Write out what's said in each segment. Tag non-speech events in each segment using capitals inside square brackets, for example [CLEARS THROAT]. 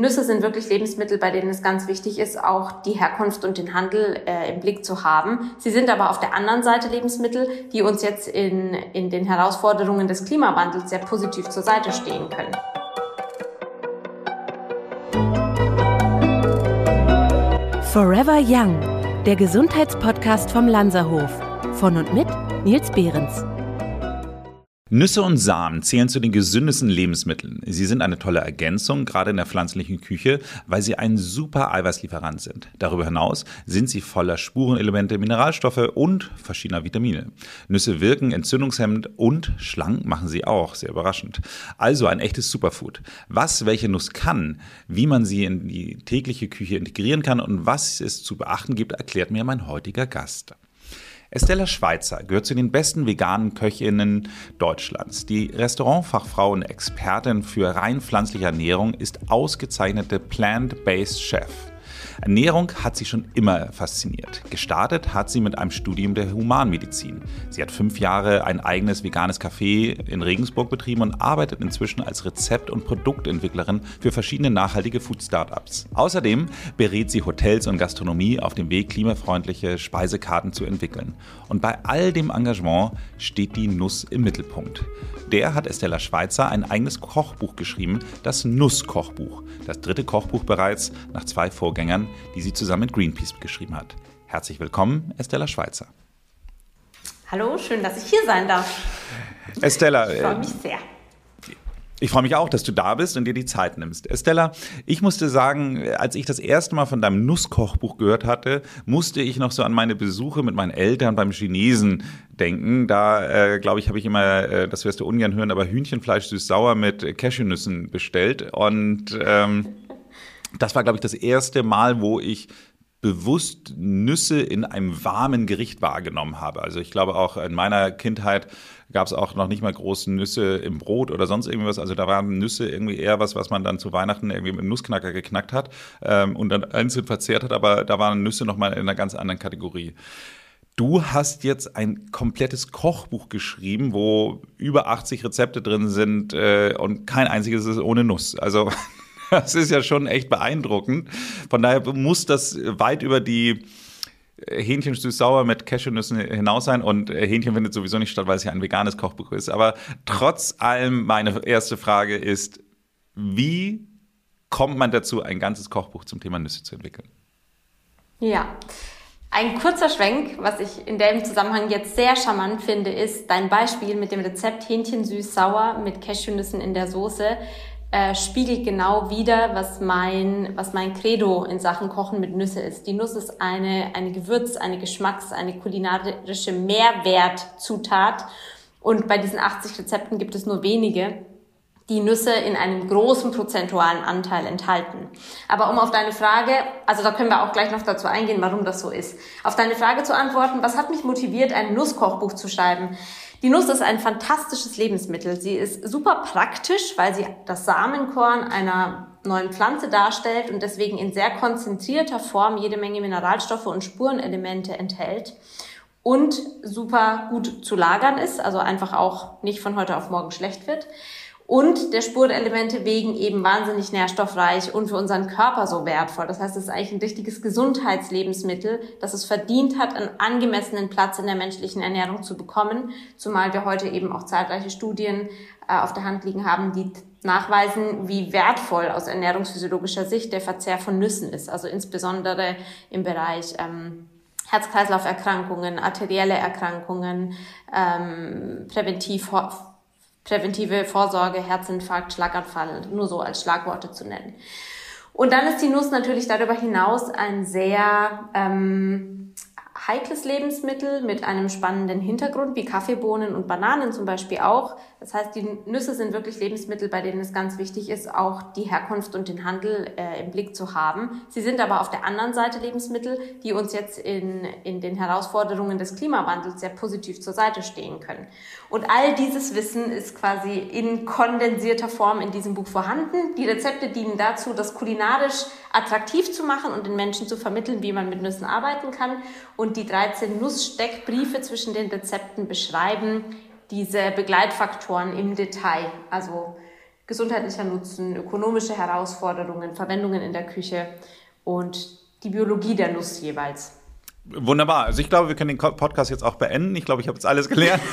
Nüsse sind wirklich Lebensmittel, bei denen es ganz wichtig ist, auch die Herkunft und den Handel äh, im Blick zu haben. Sie sind aber auf der anderen Seite Lebensmittel, die uns jetzt in, in den Herausforderungen des Klimawandels sehr positiv zur Seite stehen können. Forever Young, der Gesundheitspodcast vom Lanzerhof. Von und mit Nils Behrens. Nüsse und Samen zählen zu den gesündesten Lebensmitteln. Sie sind eine tolle Ergänzung, gerade in der pflanzlichen Küche, weil sie ein super Eiweißlieferant sind. Darüber hinaus sind sie voller Spurenelemente, Mineralstoffe und verschiedener Vitamine. Nüsse wirken entzündungshemmend und schlank machen sie auch, sehr überraschend. Also ein echtes Superfood. Was welche Nuss kann, wie man sie in die tägliche Küche integrieren kann und was es zu beachten gibt, erklärt mir mein heutiger Gast. Estella Schweizer gehört zu den besten veganen Köchinnen Deutschlands. Die Restaurantfachfrau und Expertin für rein pflanzliche Ernährung ist ausgezeichnete Plant-Based Chef. Ernährung hat sie schon immer fasziniert. Gestartet hat sie mit einem Studium der Humanmedizin. Sie hat fünf Jahre ein eigenes veganes Café in Regensburg betrieben und arbeitet inzwischen als Rezept- und Produktentwicklerin für verschiedene nachhaltige Food-Startups. Außerdem berät sie Hotels und Gastronomie auf dem Weg, klimafreundliche Speisekarten zu entwickeln. Und bei all dem Engagement steht die Nuss im Mittelpunkt. Der hat Estella Schweizer ein eigenes Kochbuch geschrieben, das Nusskochbuch. Das dritte Kochbuch bereits nach zwei Vorgängern, die sie zusammen mit Greenpeace geschrieben hat. Herzlich willkommen, Estella Schweizer. Hallo, schön, dass ich hier sein darf. Estella. Ich freue mich sehr. Ich freue mich auch, dass du da bist und dir die Zeit nimmst. Estella, ich musste sagen, als ich das erste Mal von deinem Nusskochbuch gehört hatte, musste ich noch so an meine Besuche mit meinen Eltern beim Chinesen denken. Da, äh, glaube ich, habe ich immer, äh, das wirst du ungern hören, aber Hühnchenfleisch süß-sauer mit Cashewnüssen bestellt. Und ähm, das war, glaube ich, das erste Mal, wo ich bewusst Nüsse in einem warmen Gericht wahrgenommen habe. Also ich glaube auch in meiner Kindheit gab es auch noch nicht mal große Nüsse im Brot oder sonst irgendwas. Also da waren Nüsse irgendwie eher was, was man dann zu Weihnachten irgendwie mit einem Nussknacker geknackt hat ähm, und dann einzeln verzehrt hat. Aber da waren Nüsse nochmal in einer ganz anderen Kategorie. Du hast jetzt ein komplettes Kochbuch geschrieben, wo über 80 Rezepte drin sind äh, und kein einziges ist ohne Nuss. Also [LAUGHS] das ist ja schon echt beeindruckend. Von daher muss das weit über die Hähnchen süß-sauer mit Cashewnüssen hinaus sein und Hähnchen findet sowieso nicht statt, weil es ja ein veganes Kochbuch ist. Aber trotz allem, meine erste Frage ist, wie kommt man dazu, ein ganzes Kochbuch zum Thema Nüsse zu entwickeln? Ja, ein kurzer Schwenk, was ich in dem Zusammenhang jetzt sehr charmant finde, ist dein Beispiel mit dem Rezept Hähnchen süß-sauer mit Cashewnüssen in der Soße äh, spiegelt genau wieder, was mein, was mein Credo in Sachen Kochen mit Nüsse ist. Die Nuss ist eine, eine Gewürz-, eine Geschmacks-, eine kulinarische Mehrwertzutat. Und bei diesen 80 Rezepten gibt es nur wenige, die Nüsse in einem großen prozentualen Anteil enthalten. Aber um auf deine Frage, also da können wir auch gleich noch dazu eingehen, warum das so ist. Auf deine Frage zu antworten, was hat mich motiviert, ein Nusskochbuch zu schreiben? Die Nuss ist ein fantastisches Lebensmittel. Sie ist super praktisch, weil sie das Samenkorn einer neuen Pflanze darstellt und deswegen in sehr konzentrierter Form jede Menge Mineralstoffe und Spurenelemente enthält und super gut zu lagern ist, also einfach auch nicht von heute auf morgen schlecht wird und der Spurenelemente wegen eben wahnsinnig nährstoffreich und für unseren Körper so wertvoll. Das heißt, es ist eigentlich ein richtiges Gesundheitslebensmittel, das es verdient hat, einen angemessenen Platz in der menschlichen Ernährung zu bekommen, zumal wir heute eben auch zahlreiche Studien äh, auf der Hand liegen haben, die nachweisen, wie wertvoll aus ernährungsphysiologischer Sicht der Verzehr von Nüssen ist, also insbesondere im Bereich ähm, Herz-Kreislauf-Erkrankungen, arterielle Erkrankungen, ähm, präventiv präventive Vorsorge, Herzinfarkt, Schlaganfall, nur so als Schlagworte zu nennen. Und dann ist die Nuss natürlich darüber hinaus ein sehr ähm, heikles Lebensmittel mit einem spannenden Hintergrund, wie Kaffeebohnen und Bananen zum Beispiel auch. Das heißt, die Nüsse sind wirklich Lebensmittel, bei denen es ganz wichtig ist, auch die Herkunft und den Handel äh, im Blick zu haben. Sie sind aber auf der anderen Seite Lebensmittel, die uns jetzt in, in den Herausforderungen des Klimawandels sehr positiv zur Seite stehen können. Und all dieses Wissen ist quasi in kondensierter Form in diesem Buch vorhanden. Die Rezepte dienen dazu, das kulinarisch attraktiv zu machen und den Menschen zu vermitteln, wie man mit Nüssen arbeiten kann. Und die 13 Nusssteckbriefe zwischen den Rezepten beschreiben diese Begleitfaktoren im Detail. Also gesundheitlicher Nutzen, ökonomische Herausforderungen, Verwendungen in der Küche und die Biologie der Nuss jeweils. Wunderbar. Also ich glaube, wir können den Podcast jetzt auch beenden. Ich glaube, ich habe jetzt alles gelernt. [LAUGHS]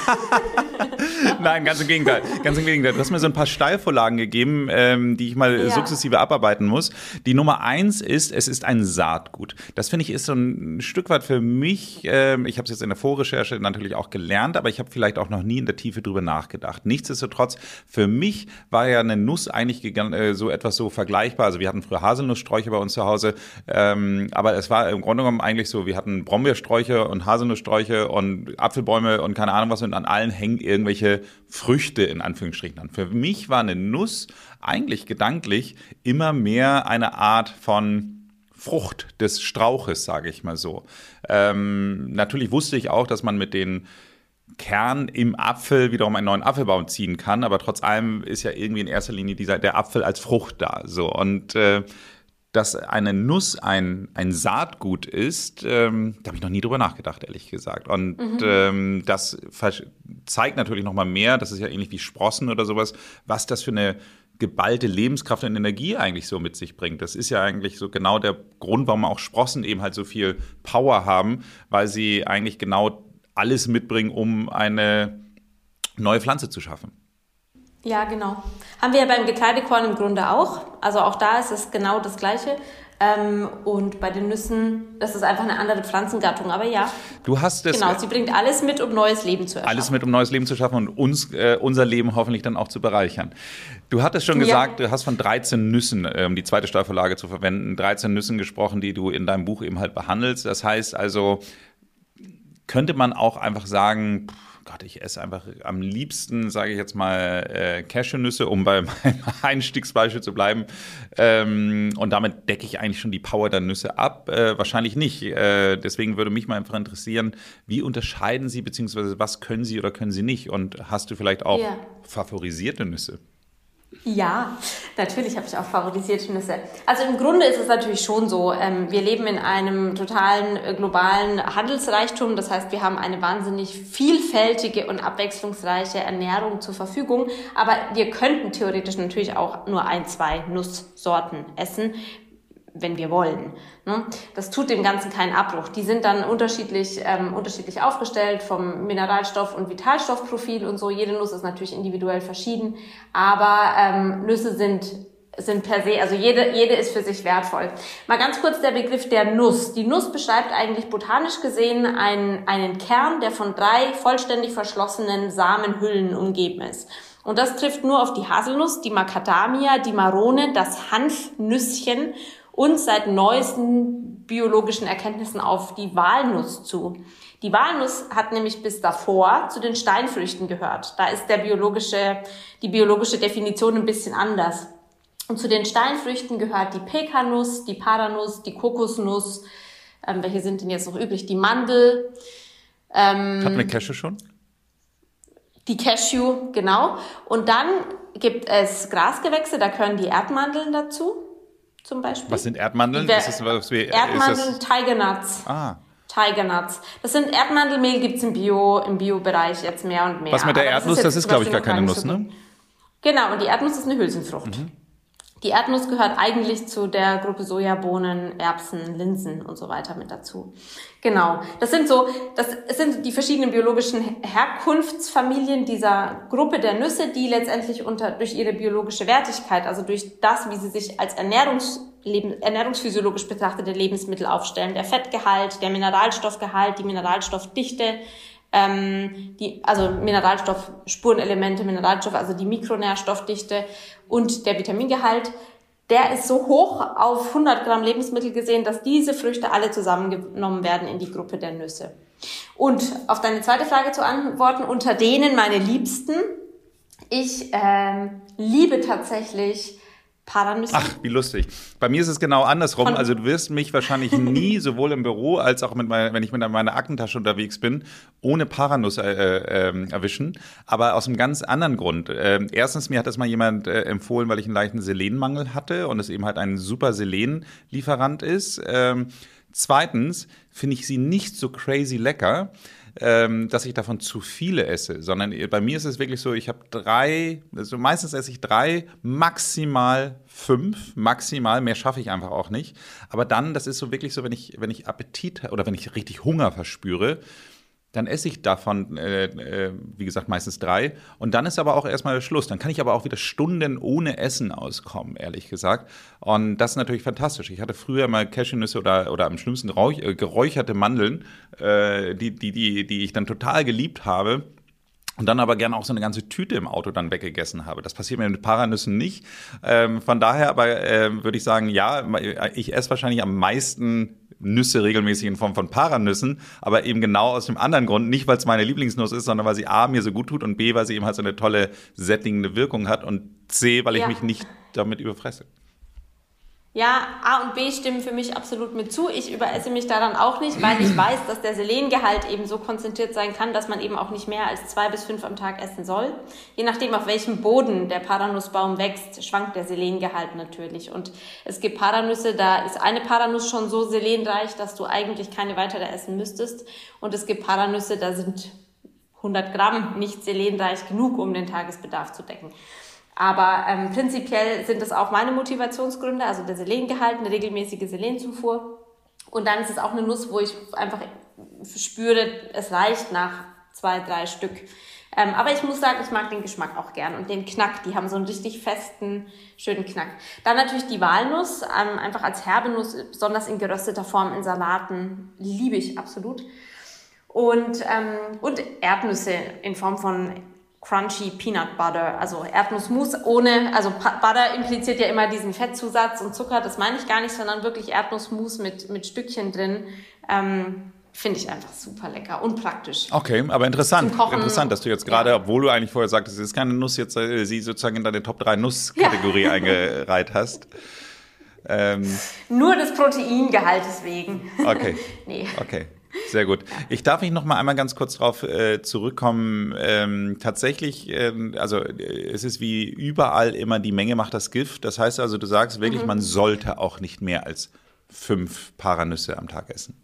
[LAUGHS] [LAUGHS] Nein, ganz im Gegenteil. Ganz im Gegenteil. Du hast mir so ein paar Steilvorlagen gegeben, ähm, die ich mal ja. sukzessive abarbeiten muss. Die Nummer eins ist, es ist ein Saatgut. Das finde ich ist so ein Stück weit für mich, ähm, ich habe es jetzt in der Vorrecherche natürlich auch gelernt, aber ich habe vielleicht auch noch nie in der Tiefe drüber nachgedacht. Nichtsdestotrotz, für mich war ja eine Nuss eigentlich äh, so etwas so vergleichbar. Also wir hatten früher Haselnusssträuche bei uns zu Hause, ähm, aber es war im Grunde genommen eigentlich so, wir hatten Brombeersträuche und Haselnusssträuche und Apfelbäume und keine Ahnung was und an allen hängen irgendwelche Früchte in Anführungsstrichen an. Für mich war eine Nuss eigentlich gedanklich immer mehr eine Art von Frucht des Strauches, sage ich mal so. Ähm, natürlich wusste ich auch, dass man mit den Kern im Apfel wiederum einen neuen Apfelbaum ziehen kann, aber trotz allem ist ja irgendwie in erster Linie dieser, der Apfel als Frucht da. So und äh, dass eine Nuss ein, ein Saatgut ist, ähm, da habe ich noch nie drüber nachgedacht, ehrlich gesagt. Und mhm. ähm, das zeigt natürlich noch mal mehr, das ist ja ähnlich wie Sprossen oder sowas, was das für eine geballte Lebenskraft und Energie eigentlich so mit sich bringt. Das ist ja eigentlich so genau der Grund, warum auch Sprossen eben halt so viel Power haben, weil sie eigentlich genau alles mitbringen, um eine neue Pflanze zu schaffen. Ja, genau. Haben wir ja beim Getreidekorn im Grunde auch. Also auch da ist es genau das Gleiche. Ähm, und bei den Nüssen, das ist einfach eine andere Pflanzengattung. Aber ja. Du hast es. Genau, sie bringt alles mit, um neues Leben zu erschaffen. Alles mit, um neues Leben zu schaffen und uns, äh, unser Leben hoffentlich dann auch zu bereichern. Du hattest schon gesagt, ja. du hast von 13 Nüssen, um ähm, die zweite Steuervorlage zu verwenden, 13 Nüssen gesprochen, die du in deinem Buch eben halt behandelst. Das heißt also, könnte man auch einfach sagen, pff, Gott, ich esse einfach am liebsten, sage ich jetzt mal, äh, Cashewnüsse, um bei [LAUGHS] meinem Einstiegsbeispiel zu bleiben. Ähm, und damit decke ich eigentlich schon die Power der Nüsse ab. Äh, wahrscheinlich nicht. Äh, deswegen würde mich mal einfach interessieren, wie unterscheiden Sie, beziehungsweise was können Sie oder können Sie nicht? Und hast du vielleicht auch ja. favorisierte Nüsse? Ja, natürlich habe ich auch favorisierte Nüsse. Also im Grunde ist es natürlich schon so, ähm, wir leben in einem totalen äh, globalen Handelsreichtum. Das heißt, wir haben eine wahnsinnig vielfältige und abwechslungsreiche Ernährung zur Verfügung. Aber wir könnten theoretisch natürlich auch nur ein, zwei Nusssorten essen wenn wir wollen. Ne? Das tut dem Ganzen keinen Abbruch. Die sind dann unterschiedlich, ähm, unterschiedlich aufgestellt vom Mineralstoff- und Vitalstoffprofil und so. Jede Nuss ist natürlich individuell verschieden, aber ähm, Nüsse sind sind per se, also jede, jede ist für sich wertvoll. Mal ganz kurz der Begriff der Nuss. Die Nuss beschreibt eigentlich botanisch gesehen einen, einen Kern, der von drei vollständig verschlossenen Samenhüllen umgeben ist. Und das trifft nur auf die Haselnuss, die Macadamia, die Marone, das Hanfnüsschen und seit neuesten biologischen Erkenntnissen auf die Walnuss zu. Die Walnuss hat nämlich bis davor zu den Steinfrüchten gehört. Da ist der biologische, die biologische Definition ein bisschen anders. Und zu den Steinfrüchten gehört die Pekanuss, die Paranuss, die Kokosnuss. Ähm, welche sind denn jetzt noch übrig? Die Mandel. Ähm, Hat eine Cashew schon? Die Cashew, genau. Und dann gibt es Grasgewächse, da gehören die Erdmandeln dazu zum Beispiel. Was sind Erdmandeln? Das ist, was wir, Erdmandeln, Tiger Nuts. Ah. Tiger Nuts. Das sind Erdmandelmehl, gibt's im Bio, im Bio-Bereich jetzt mehr und mehr. Was mit der Erdnuss, das ist, ist glaube ich, gar keine Nuss, ne? Genau, und die Erdnuss ist eine Hülsenfrucht. Mhm. Die Erdnuss gehört eigentlich zu der Gruppe Sojabohnen, Erbsen, Linsen und so weiter mit dazu. Genau. Das sind so, das sind die verschiedenen biologischen Herkunftsfamilien dieser Gruppe der Nüsse, die letztendlich unter, durch ihre biologische Wertigkeit, also durch das, wie sie sich als Ernährungs, ernährungsphysiologisch betrachtete Lebensmittel aufstellen, der Fettgehalt, der Mineralstoffgehalt, die Mineralstoffdichte, ähm, die, also Mineralstoff, Spurenelemente, Mineralstoffe, also die Mikronährstoffdichte und der Vitamingehalt, der ist so hoch auf 100 Gramm Lebensmittel gesehen, dass diese Früchte alle zusammengenommen werden in die Gruppe der Nüsse. Und auf deine zweite Frage zu antworten, unter denen meine Liebsten, ich ähm, liebe tatsächlich Paranüsse. Ach, wie lustig. Bei mir ist es genau andersrum. also du wirst mich wahrscheinlich [LAUGHS] nie, sowohl im Büro als auch mit meiner, wenn ich mit meiner Aktentasche unterwegs bin, ohne Paranuss äh, äh, erwischen. Aber aus einem ganz anderen Grund. Äh, erstens, mir hat das mal jemand äh, empfohlen, weil ich einen leichten Selenmangel hatte und es eben halt ein super Selenlieferant ist. Ähm, zweitens finde ich sie nicht so crazy lecker ähm, dass ich davon zu viele esse, sondern bei mir ist es wirklich so, ich habe drei, also meistens esse ich drei, maximal fünf, maximal, mehr schaffe ich einfach auch nicht. Aber dann, das ist so wirklich so, wenn ich, wenn ich Appetit oder wenn ich richtig Hunger verspüre, dann esse ich davon, äh, äh, wie gesagt, meistens drei. Und dann ist aber auch erstmal Schluss. Dann kann ich aber auch wieder Stunden ohne Essen auskommen, ehrlich gesagt. Und das ist natürlich fantastisch. Ich hatte früher mal Cashewnüsse oder, oder am schlimmsten Räuch, äh, geräucherte Mandeln, äh, die, die, die, die ich dann total geliebt habe. Und dann aber gerne auch so eine ganze Tüte im Auto dann weggegessen habe. Das passiert mir mit Paranüssen nicht. Ähm, von daher aber äh, würde ich sagen, ja, ich esse wahrscheinlich am meisten Nüsse regelmäßig in Form von Paranüssen, aber eben genau aus dem anderen Grund, nicht weil es meine Lieblingsnuss ist, sondern weil sie A mir so gut tut und B, weil sie eben halt so eine tolle sättigende Wirkung hat und C, weil ich ja. mich nicht damit überfresse. Ja, A und B stimmen für mich absolut mit zu. Ich überesse mich daran auch nicht, weil ich weiß, dass der Selengehalt eben so konzentriert sein kann, dass man eben auch nicht mehr als zwei bis fünf am Tag essen soll. Je nachdem, auf welchem Boden der Paranussbaum wächst, schwankt der Selengehalt natürlich. Und es gibt Paranüsse, da ist eine Paranuss schon so selenreich, dass du eigentlich keine weitere essen müsstest. Und es gibt Paranüsse, da sind 100 Gramm nicht selenreich genug, um den Tagesbedarf zu decken. Aber ähm, prinzipiell sind das auch meine Motivationsgründe, also der Selengehalt, eine regelmäßige Selenzufuhr. Und dann ist es auch eine Nuss, wo ich einfach spüre, es reicht nach zwei, drei Stück. Ähm, aber ich muss sagen, ich mag den Geschmack auch gern und den Knack. Die haben so einen richtig festen, schönen Knack. Dann natürlich die Walnuss, ähm, einfach als herbe Nuss, besonders in gerösteter Form in Salaten, liebe ich absolut. Und, ähm, und Erdnüsse in Form von crunchy Peanut Butter, also Erdnussmus ohne, also Butter impliziert ja immer diesen Fettzusatz und Zucker, das meine ich gar nicht, sondern wirklich Erdnussmus mit, mit Stückchen drin. Ähm, Finde ich einfach super lecker und praktisch. Okay, aber interessant. Interessant, dass du jetzt gerade, ja. obwohl du eigentlich vorher sagtest, es ist keine Nuss, jetzt äh, sie sozusagen in deine Top 3 Nusskategorie ja. eingereiht hast. [LAUGHS] Ähm, Nur des Proteingehaltes wegen. Okay. [LAUGHS] nee. Okay. Sehr gut. Ich darf mich noch mal einmal ganz kurz darauf äh, zurückkommen. Ähm, tatsächlich, ähm, also äh, es ist wie überall immer die Menge macht das Gift. Das heißt also, du sagst wirklich, mhm. man sollte auch nicht mehr als fünf Paranüsse am Tag essen.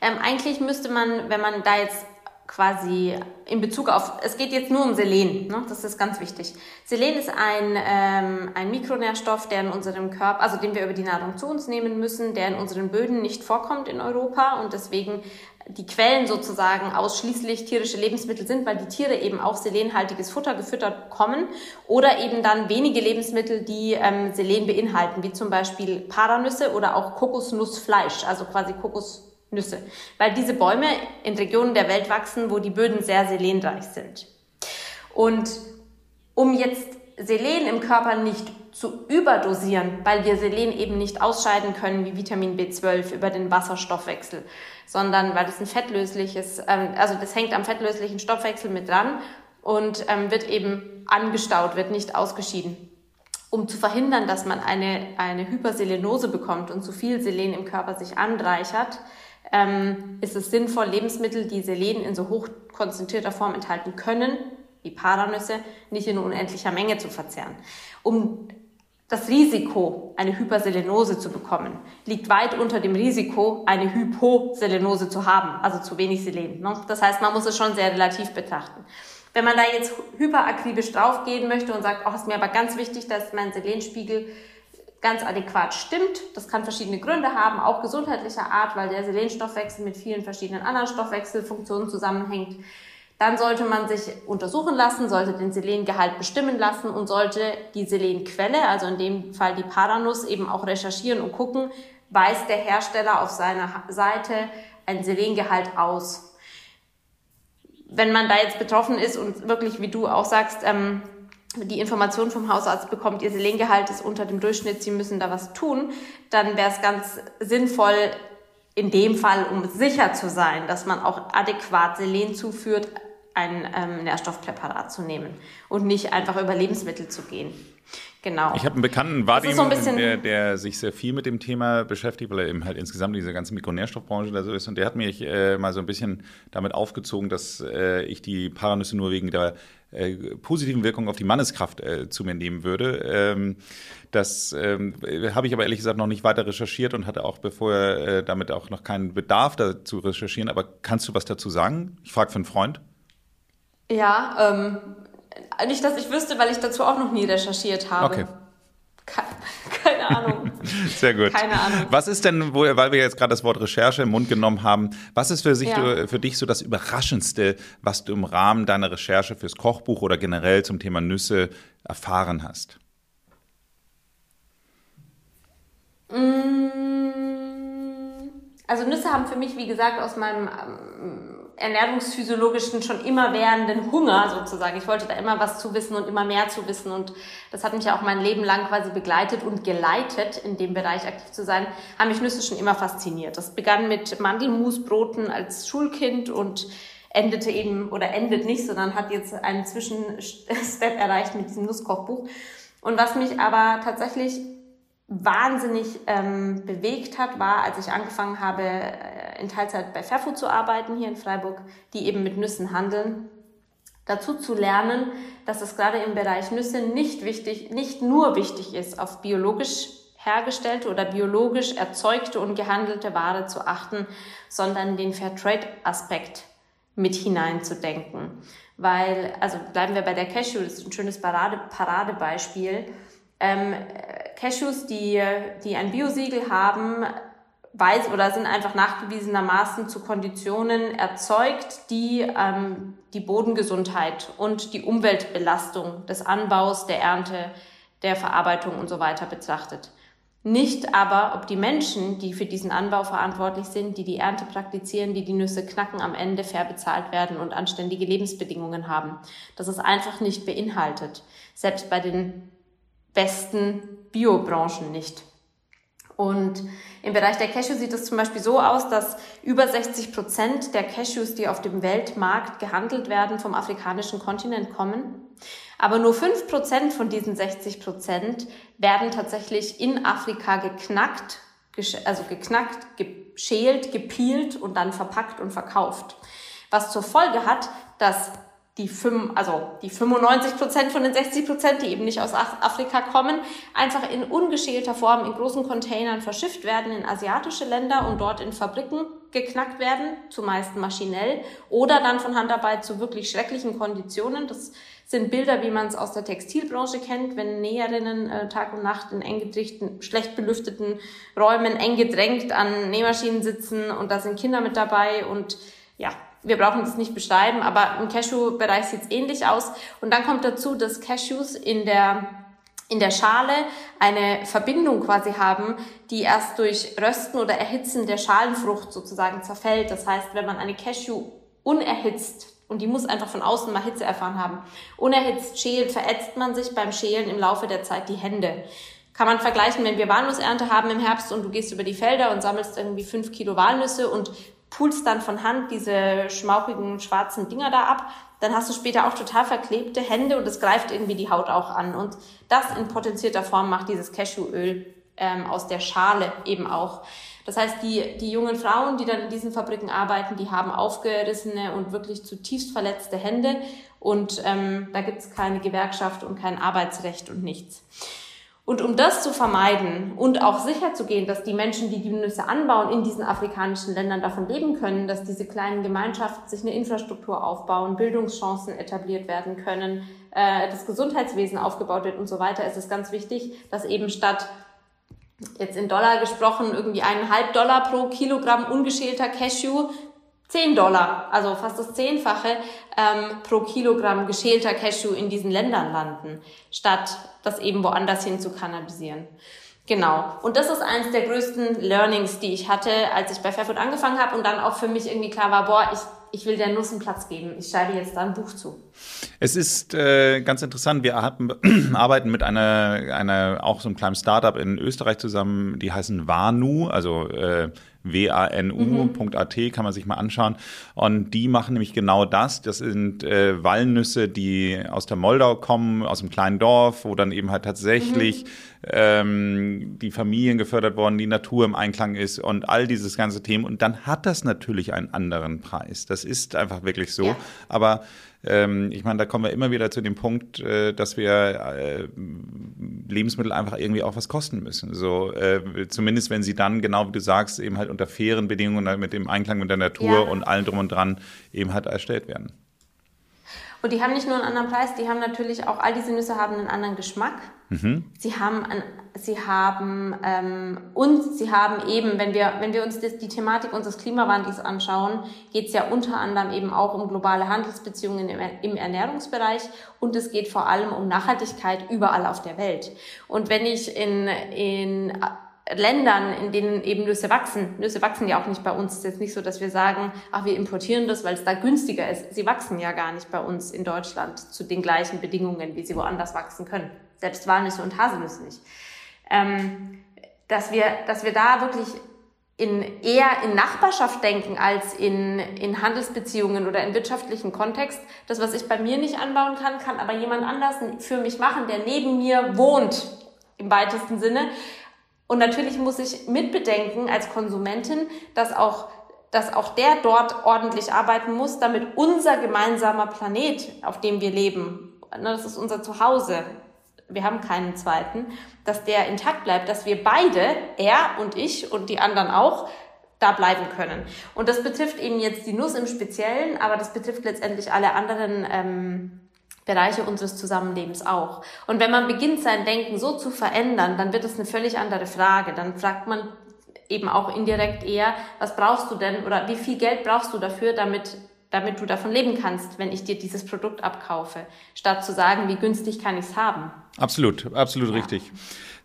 Ähm, eigentlich müsste man, wenn man da jetzt quasi in Bezug auf, es geht jetzt nur um Selen, ne? das ist ganz wichtig. Selen ist ein, ähm, ein Mikronährstoff, der in unserem Körper, also den wir über die Nahrung zu uns nehmen müssen, der in unseren Böden nicht vorkommt in Europa und deswegen die Quellen sozusagen ausschließlich tierische Lebensmittel sind, weil die Tiere eben auch selenhaltiges Futter gefüttert bekommen oder eben dann wenige Lebensmittel, die ähm, Selen beinhalten, wie zum Beispiel Paranüsse oder auch Kokosnussfleisch, also quasi Kokos Nüsse, weil diese Bäume in Regionen der Welt wachsen, wo die Böden sehr selenreich sind. Und um jetzt Selen im Körper nicht zu überdosieren, weil wir Selen eben nicht ausscheiden können wie Vitamin B12 über den Wasserstoffwechsel, sondern weil es ein fettlösliches, ähm, also das hängt am fettlöslichen Stoffwechsel mit dran und ähm, wird eben angestaut, wird nicht ausgeschieden. Um zu verhindern, dass man eine, eine Hyperselenose bekommt und zu viel Selen im Körper sich anreichert, ähm, ist es sinnvoll, Lebensmittel, die Selen in so hoch konzentrierter Form enthalten können, wie Paranüsse, nicht in unendlicher Menge zu verzehren. Um das Risiko, eine Hyperselenose zu bekommen, liegt weit unter dem Risiko, eine Hyposelenose zu haben, also zu wenig Selen. Ne? Das heißt, man muss es schon sehr relativ betrachten. Wenn man da jetzt hyperakribisch draufgehen möchte und sagt, oh, ist mir aber ganz wichtig, dass mein Selenspiegel ganz adäquat stimmt. Das kann verschiedene Gründe haben, auch gesundheitlicher Art, weil der Selenstoffwechsel mit vielen verschiedenen anderen Stoffwechselfunktionen zusammenhängt. Dann sollte man sich untersuchen lassen, sollte den Selengehalt bestimmen lassen und sollte die Selenquelle, also in dem Fall die Paranuss, eben auch recherchieren und gucken, weist der Hersteller auf seiner Seite einen Selengehalt aus. Wenn man da jetzt betroffen ist und wirklich, wie du auch sagst, ähm, die Information vom Hausarzt bekommt, ihr Selengehalt ist unter dem Durchschnitt, Sie müssen da was tun, dann wäre es ganz sinnvoll, in dem Fall, um sicher zu sein, dass man auch adäquat Selen zuführt, ein ähm, Nährstoffpräparat zu nehmen und nicht einfach über Lebensmittel zu gehen. Genau. Ich habe einen Bekannten, Vadim, so ein der, der, sich sehr viel mit dem Thema beschäftigt, weil er eben halt insgesamt diese ganze Mikronährstoffbranche da so ist. Und der hat mich äh, mal so ein bisschen damit aufgezogen, dass äh, ich die Paranüsse nur wegen der positiven Wirkung auf die Manneskraft äh, zu mir nehmen würde. Ähm, das ähm, habe ich aber ehrlich gesagt noch nicht weiter recherchiert und hatte auch bevor äh, damit auch noch keinen Bedarf dazu recherchieren. Aber kannst du was dazu sagen? Ich frage für einen Freund. Ja, ähm, nicht, dass ich wüsste, weil ich dazu auch noch nie recherchiert habe. Okay. Keine Ahnung. [LAUGHS] Sehr gut. Keine Ahnung. Was ist denn, weil wir jetzt gerade das Wort Recherche im Mund genommen haben, was ist für, sich, ja. für dich so das Überraschendste, was du im Rahmen deiner Recherche fürs Kochbuch oder generell zum Thema Nüsse erfahren hast? Mm, also Nüsse haben für mich, wie gesagt, aus meinem ähm, ernährungsphysiologischen schon immer währenden Hunger sozusagen. Ich wollte da immer was zu wissen und immer mehr zu wissen und das hat mich auch mein Leben lang quasi begleitet und geleitet, in dem Bereich aktiv zu sein, haben mich Nüsse schon immer fasziniert. Das begann mit Mandelmusbroten als Schulkind und endete eben oder endet nicht, sondern hat jetzt einen Zwischenstep [LAUGHS] erreicht mit diesem Nusskochbuch. Und was mich aber tatsächlich wahnsinnig ähm, bewegt hat, war, als ich angefangen habe, äh, in Teilzeit bei Fairfood zu arbeiten hier in Freiburg, die eben mit Nüssen handeln, dazu zu lernen, dass es gerade im Bereich Nüsse nicht wichtig, nicht nur wichtig ist, auf biologisch hergestellte oder biologisch erzeugte und gehandelte Ware zu achten, sondern den Fairtrade-Aspekt mit hineinzudenken. Weil, also bleiben wir bei der Cashew, das ist ein schönes Parade, Paradebeispiel. Ähm, Cashews, die, die ein Biosiegel haben, weiß oder sind einfach nachgewiesenermaßen zu Konditionen erzeugt, die ähm, die Bodengesundheit und die Umweltbelastung des Anbaus, der Ernte, der Verarbeitung und so weiter betrachtet. Nicht aber, ob die Menschen, die für diesen Anbau verantwortlich sind, die die Ernte praktizieren, die die Nüsse knacken, am Ende fair bezahlt werden und anständige Lebensbedingungen haben. Das ist einfach nicht beinhaltet. Selbst bei den besten Biobranchen nicht. Und im Bereich der Cashew sieht es zum Beispiel so aus, dass über 60 Prozent der Cashews, die auf dem Weltmarkt gehandelt werden, vom afrikanischen Kontinent kommen. Aber nur 5 Prozent von diesen 60 Prozent werden tatsächlich in Afrika geknackt, also geknackt, geschält, gepielt und dann verpackt und verkauft. Was zur Folge hat, dass die, fünf, also die 95 Prozent von den 60 Prozent, die eben nicht aus Afrika kommen, einfach in ungeschälter Form in großen Containern verschifft werden in asiatische Länder und dort in Fabriken geknackt werden, zumeist maschinell, oder dann von Handarbeit zu wirklich schrecklichen Konditionen. Das sind Bilder, wie man es aus der Textilbranche kennt, wenn Näherinnen äh, Tag und Nacht in eng gedrichten, schlecht belüfteten Räumen eng gedrängt an Nähmaschinen sitzen und da sind Kinder mit dabei und ja, wir brauchen das nicht beschreiben, aber im Cashew-Bereich sieht es ähnlich aus. Und dann kommt dazu, dass Cashews in der in der Schale eine Verbindung quasi haben, die erst durch Rösten oder Erhitzen der Schalenfrucht sozusagen zerfällt. Das heißt, wenn man eine Cashew unerhitzt, und die muss einfach von außen mal Hitze erfahren haben, unerhitzt schält, verätzt man sich beim Schälen im Laufe der Zeit die Hände. Kann man vergleichen, wenn wir Walnussernte haben im Herbst und du gehst über die Felder und sammelst irgendwie fünf Kilo Walnüsse und pulst dann von Hand diese schmauchigen schwarzen Dinger da ab, dann hast du später auch total verklebte Hände und es greift irgendwie die Haut auch an. Und das in potenzierter Form macht dieses Cashewöl ähm, aus der Schale eben auch. Das heißt, die, die jungen Frauen, die dann in diesen Fabriken arbeiten, die haben aufgerissene und wirklich zutiefst verletzte Hände und ähm, da gibt es keine Gewerkschaft und kein Arbeitsrecht und nichts. Und um das zu vermeiden und auch sicherzugehen, dass die Menschen, die die Nüsse anbauen, in diesen afrikanischen Ländern davon leben können, dass diese kleinen Gemeinschaften sich eine Infrastruktur aufbauen, Bildungschancen etabliert werden können, äh, das Gesundheitswesen aufgebaut wird und so weiter, ist es ganz wichtig, dass eben statt jetzt in Dollar gesprochen irgendwie eineinhalb Dollar pro Kilogramm ungeschälter Cashew 10 Dollar, also fast das Zehnfache ähm, pro Kilogramm geschälter Cashew in diesen Ländern landen, statt das eben woanders hin zu kanalisieren. Genau. Und das ist eines der größten Learnings, die ich hatte, als ich bei Fairfood angefangen habe und dann auch für mich irgendwie klar war, boah, ich, ich will der Nuss einen Platz geben. Ich schreibe jetzt da ein Buch zu. Es ist äh, ganz interessant. Wir haben, [CLEARS THROAT] arbeiten mit einer, einer, auch so einem kleinen Startup in Österreich zusammen, die heißen Vanu, also äh, wanu.at, kann man sich mal anschauen. Und die machen nämlich genau das. Das sind äh, Walnüsse, die aus der Moldau kommen, aus einem kleinen Dorf, wo dann eben halt tatsächlich mhm. ähm, die Familien gefördert worden, die Natur im Einklang ist und all dieses ganze Thema. Und dann hat das natürlich einen anderen Preis. Das ist einfach wirklich so. Ja. Aber ähm, ich meine, da kommen wir immer wieder zu dem Punkt, äh, dass wir äh, Lebensmittel einfach irgendwie auch was kosten müssen. So, äh, zumindest wenn sie dann, genau wie du sagst, eben halt unter fairen Bedingungen mit dem Einklang mit der Natur ja. und allem drum und dran eben halt erstellt werden. Und die haben nicht nur einen anderen Preis, die haben natürlich auch, all diese Nüsse haben einen anderen Geschmack. Mhm. Sie haben, ein, sie haben ähm, und sie haben eben, wenn wir, wenn wir uns das, die Thematik unseres Klimawandels anschauen, geht es ja unter anderem eben auch um globale Handelsbeziehungen im, im Ernährungsbereich und es geht vor allem um Nachhaltigkeit überall auf der Welt. Und wenn ich in, in Ländern, in denen eben Nüsse wachsen. Nüsse wachsen ja auch nicht bei uns. Es ist jetzt nicht so, dass wir sagen, ach, wir importieren das, weil es da günstiger ist. Sie wachsen ja gar nicht bei uns in Deutschland zu den gleichen Bedingungen, wie sie woanders wachsen können. Selbst Walnüsse und Haselnüsse nicht. Ähm, dass wir, dass wir da wirklich in, eher in Nachbarschaft denken als in, in Handelsbeziehungen oder in wirtschaftlichen Kontext. Das, was ich bei mir nicht anbauen kann, kann aber jemand anders für mich machen, der neben mir wohnt, im weitesten Sinne. Und natürlich muss ich mitbedenken als Konsumentin, dass auch, dass auch der dort ordentlich arbeiten muss, damit unser gemeinsamer Planet, auf dem wir leben, ne, das ist unser Zuhause, wir haben keinen zweiten, dass der intakt bleibt, dass wir beide, er und ich und die anderen auch, da bleiben können. Und das betrifft eben jetzt die Nuss im Speziellen, aber das betrifft letztendlich alle anderen ähm, Bereiche unseres Zusammenlebens auch. Und wenn man beginnt, sein Denken so zu verändern, dann wird es eine völlig andere Frage. Dann fragt man eben auch indirekt eher, was brauchst du denn oder wie viel Geld brauchst du dafür, damit damit du davon leben kannst, wenn ich dir dieses Produkt abkaufe, statt zu sagen, wie günstig kann ich es haben. Absolut, absolut ja. richtig.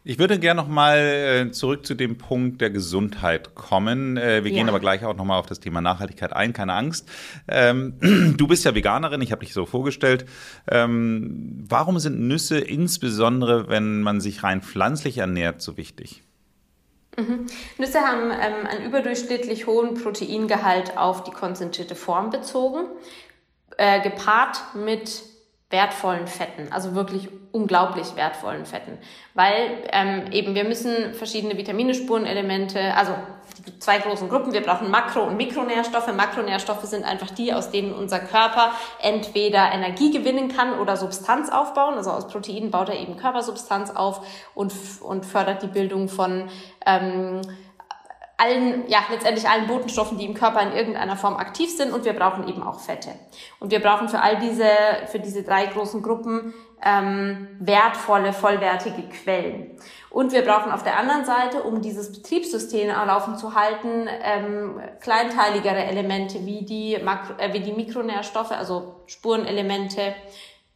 Ich würde gerne noch mal äh, zurück zu dem Punkt der Gesundheit kommen. Äh, wir ja. gehen aber gleich auch noch mal auf das Thema Nachhaltigkeit ein, keine Angst. Ähm, [CLEARS THROAT] du bist ja Veganerin, ich habe dich so vorgestellt. Ähm, warum sind Nüsse insbesondere, wenn man sich rein pflanzlich ernährt, so wichtig? Mhm. Nüsse haben ähm, einen überdurchschnittlich hohen Proteingehalt auf die konzentrierte Form bezogen, äh, gepaart mit wertvollen Fetten, also wirklich unglaublich wertvollen Fetten, weil ähm, eben wir müssen verschiedene Vitamine, Spurenelemente, also zwei großen Gruppen, wir brauchen Makro- und Mikronährstoffe. Makronährstoffe sind einfach die, aus denen unser Körper entweder Energie gewinnen kann oder Substanz aufbauen, also aus Proteinen baut er eben Körpersubstanz auf und, und fördert die Bildung von ähm, allen, ja, letztendlich allen Botenstoffen, die im Körper in irgendeiner Form aktiv sind und wir brauchen eben auch Fette. Und wir brauchen für all diese, für diese drei großen Gruppen ähm, wertvolle, vollwertige Quellen. Und wir brauchen auf der anderen Seite, um dieses Betriebssystem erlaufen zu halten, ähm, kleinteiligere Elemente wie die, Makro, äh, wie die Mikronährstoffe, also Spurenelemente,